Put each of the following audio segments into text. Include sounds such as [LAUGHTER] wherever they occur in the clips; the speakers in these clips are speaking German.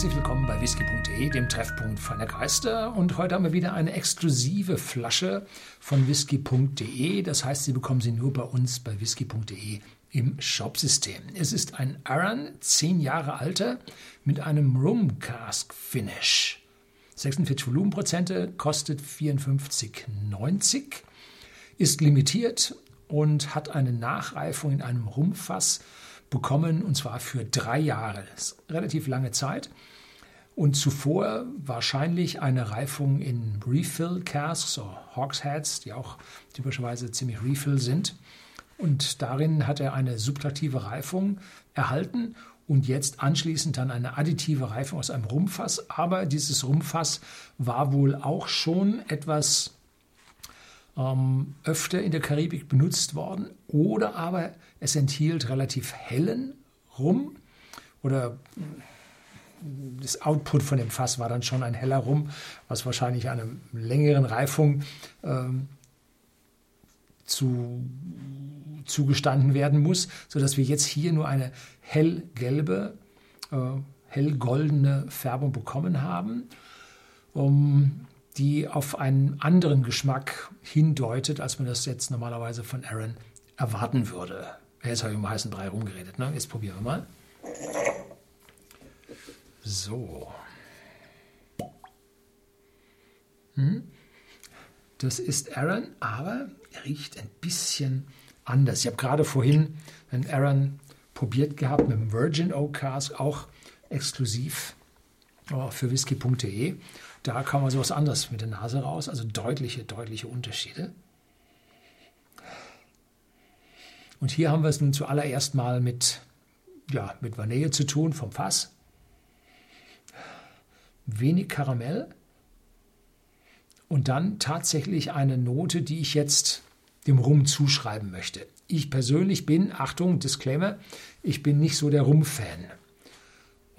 Herzlich willkommen bei whisky.de, dem Treffpunkt feiner Geister. Und heute haben wir wieder eine exklusive Flasche von whisky.de. Das heißt, Sie bekommen sie nur bei uns bei whisky.de im Shopsystem. Es ist ein Aran, 10 Jahre alter, mit einem Rum Cask Finish. 46 Volumenprozente, kostet 54,90, ist limitiert und hat eine Nachreifung in einem Rumfass bekommen, und zwar für drei Jahre. Das ist relativ lange Zeit. Und zuvor wahrscheinlich eine Reifung in Refill Casks, so Hogsheads, die auch typischerweise ziemlich Refill sind. Und darin hat er eine subtraktive Reifung erhalten und jetzt anschließend dann eine additive Reifung aus einem Rumfass. Aber dieses Rumfass war wohl auch schon etwas ähm, öfter in der Karibik benutzt worden oder aber es enthielt relativ hellen Rum oder das Output von dem Fass war dann schon ein heller Rum, was wahrscheinlich einer längeren Reifung ähm, zu, zugestanden werden muss, sodass wir jetzt hier nur eine hellgelbe, äh, hellgoldene Färbung bekommen haben. Um, die auf einen anderen Geschmack hindeutet, als man das jetzt normalerweise von Aaron erwarten würde. Jetzt habe ich um heißen Brei rumgeredet. Ne? Jetzt probieren wir mal. So. Hm. Das ist Aaron, aber er riecht ein bisschen anders. Ich habe gerade vorhin einen Aaron probiert gehabt mit dem Virgin Oak Cask, auch exklusiv oh, für whisky.de. Da kam also was anderes mit der Nase raus, also deutliche, deutliche Unterschiede. Und hier haben wir es nun zuallererst mal mit, ja, mit Vanille zu tun vom Fass. Wenig Karamell und dann tatsächlich eine Note, die ich jetzt dem Rum zuschreiben möchte. Ich persönlich bin, Achtung, Disclaimer, ich bin nicht so der Rum-Fan.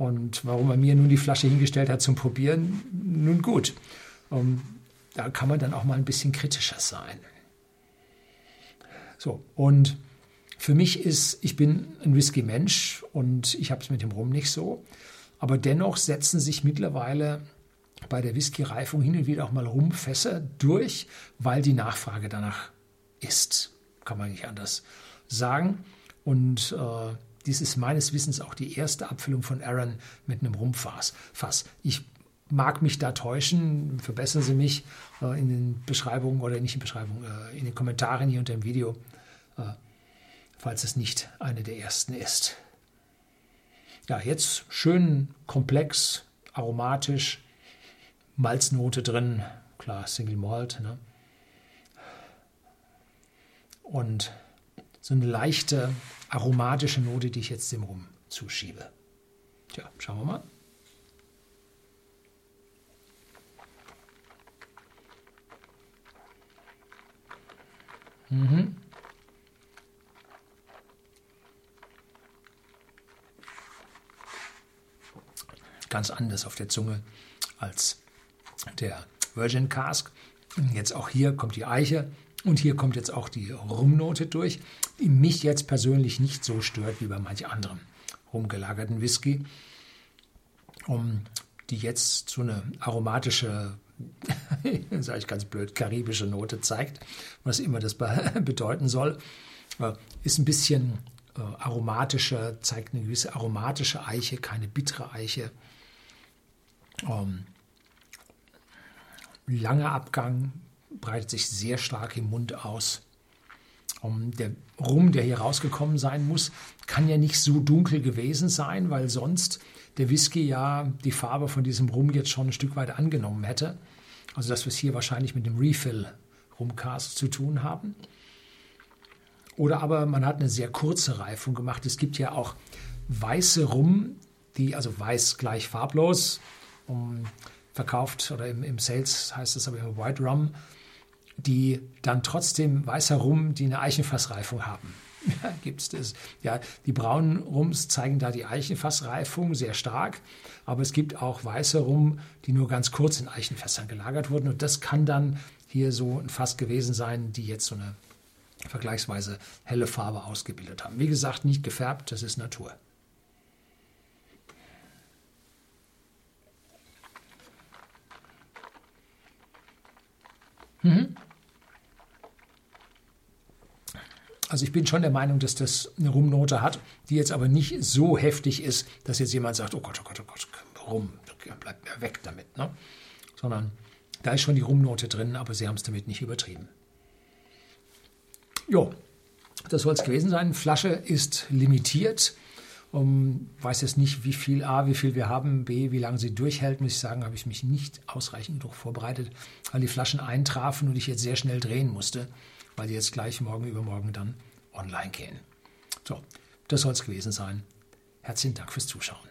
Und warum er mir nun die Flasche hingestellt hat zum Probieren, nun gut. Ähm, da kann man dann auch mal ein bisschen kritischer sein. So, und für mich ist, ich bin ein Whisky-Mensch und ich habe es mit dem Rum nicht so. Aber dennoch setzen sich mittlerweile bei der Whisky-Reifung hin und wieder auch mal Rumfässer durch, weil die Nachfrage danach ist. Kann man nicht anders sagen. Und äh, dies ist meines Wissens auch die erste Abfüllung von Aaron mit einem Rumpfass. Fass. Ich mag mich da täuschen, verbessern Sie mich äh, in den Beschreibungen oder nicht in Beschreibungen, äh, in den Kommentaren hier unter dem Video, äh, falls es nicht eine der ersten ist. Ja, jetzt schön komplex, aromatisch, Malznote drin, klar, Single Malt. Ne? Und so eine leichte aromatische Note, die ich jetzt dem Rum zuschiebe. Tja, schauen wir mal. Mhm. Ganz anders auf der Zunge als der Virgin Cask. Jetzt auch hier kommt die Eiche und hier kommt jetzt auch die Rumnote durch, die mich jetzt persönlich nicht so stört wie bei manch anderem rumgelagerten Whisky, um, die jetzt so eine aromatische, [LAUGHS] sage ich ganz blöd, karibische Note zeigt, was immer das [LAUGHS] bedeuten soll. Äh, ist ein bisschen äh, aromatischer, zeigt eine gewisse aromatische Eiche, keine bittere Eiche. Um, langer Abgang, breitet sich sehr stark im Mund aus. Um, der Rum, der hier rausgekommen sein muss, kann ja nicht so dunkel gewesen sein, weil sonst der Whisky ja die Farbe von diesem Rum jetzt schon ein Stück weit angenommen hätte. Also dass wir es hier wahrscheinlich mit dem Refill Rumcast zu tun haben. Oder aber man hat eine sehr kurze Reifung gemacht. Es gibt ja auch weiße Rum, die, also weiß gleich farblos, um, verkauft oder im, im Sales heißt es aber immer White Rum die dann trotzdem weißer Rum, die eine Eichenfassreifung haben. [LAUGHS] Ja, gibt's das. Ja, die braunen Rums zeigen da die Eichenfassreifung sehr stark, aber es gibt auch weiße Rum, die nur ganz kurz in Eichenfässern gelagert wurden und das kann dann hier so ein Fass gewesen sein, die jetzt so eine vergleichsweise helle Farbe ausgebildet haben. Wie gesagt, nicht gefärbt, das ist Natur. Mhm. Also ich bin schon der Meinung, dass das eine Rumnote hat, die jetzt aber nicht so heftig ist, dass jetzt jemand sagt, oh Gott, oh Gott, oh Gott, Rum, bleibt mir weg damit. Ne? Sondern da ist schon die Rumnote drin, aber sie haben es damit nicht übertrieben. Jo, das soll es gewesen sein. Flasche ist limitiert. Um, weiß jetzt nicht, wie viel A, wie viel wir haben, B, wie lange sie durchhält, muss ich sagen, habe ich mich nicht ausreichend genug vorbereitet, weil die Flaschen eintrafen und ich jetzt sehr schnell drehen musste, weil die jetzt gleich morgen übermorgen dann online gehen. So, das soll es gewesen sein. Herzlichen Dank fürs Zuschauen.